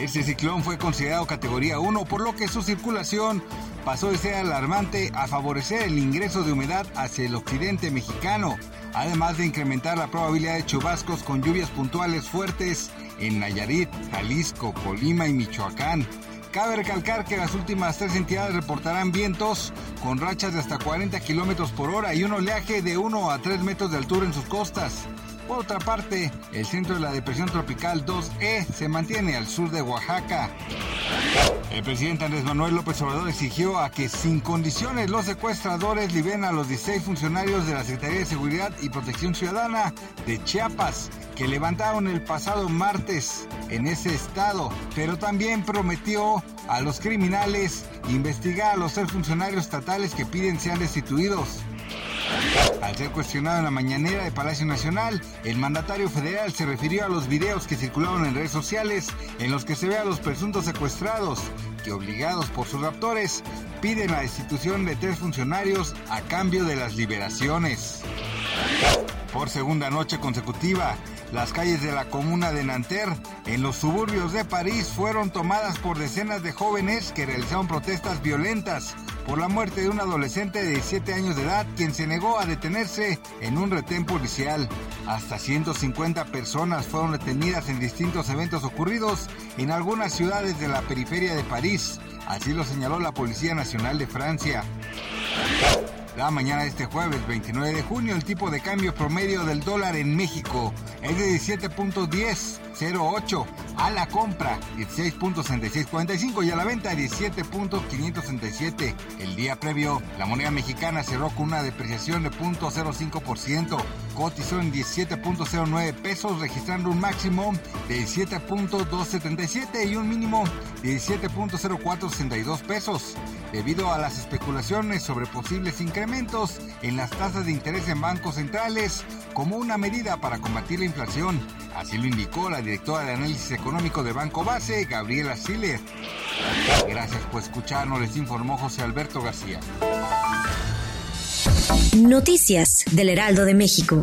Este ciclón fue considerado categoría 1, por lo que su circulación pasó de ser alarmante a favorecer el ingreso de humedad hacia el occidente mexicano, además de incrementar la probabilidad de chubascos con lluvias puntuales fuertes en Nayarit, Jalisco, Colima y Michoacán. Cabe recalcar que las últimas tres entidades reportarán vientos con rachas de hasta 40 kilómetros por hora y un oleaje de 1 a 3 metros de altura en sus costas. Por otra parte, el centro de la depresión tropical 2E se mantiene al sur de Oaxaca. El presidente Andrés Manuel López Obrador exigió a que sin condiciones los secuestradores liberen a los 16 funcionarios de la Secretaría de Seguridad y Protección Ciudadana de Chiapas que levantaron el pasado martes en ese estado, pero también prometió a los criminales investigar a los tres funcionarios estatales que piden sean destituidos. Al ser cuestionado en la mañanera de Palacio Nacional, el mandatario federal se refirió a los videos que circularon en redes sociales en los que se ve a los presuntos secuestrados que obligados por sus raptores piden la destitución de tres funcionarios a cambio de las liberaciones. Por segunda noche consecutiva, las calles de la comuna de Nanterre, en los suburbios de París, fueron tomadas por decenas de jóvenes que realizaron protestas violentas por la muerte de un adolescente de 17 años de edad quien se negó a detenerse en un retén policial. Hasta 150 personas fueron detenidas en distintos eventos ocurridos en algunas ciudades de la periferia de París. Así lo señaló la Policía Nacional de Francia. La mañana de este jueves 29 de junio el tipo de cambio promedio del dólar en México es de 17.1008 a la compra 16.6645 y a la venta 17.567. El día previo la moneda mexicana cerró con una depreciación de 0.05%, cotizó en 17.09 pesos registrando un máximo de 17.277 y un mínimo de 17.0462 pesos debido a las especulaciones sobre posibles incrementos en las tasas de interés en bancos centrales como una medida para combatir la inflación. Así lo indicó la directora de análisis económico de Banco Base, Gabriela Siller. Gracias por escucharnos, les informó José Alberto García. Noticias del Heraldo de México.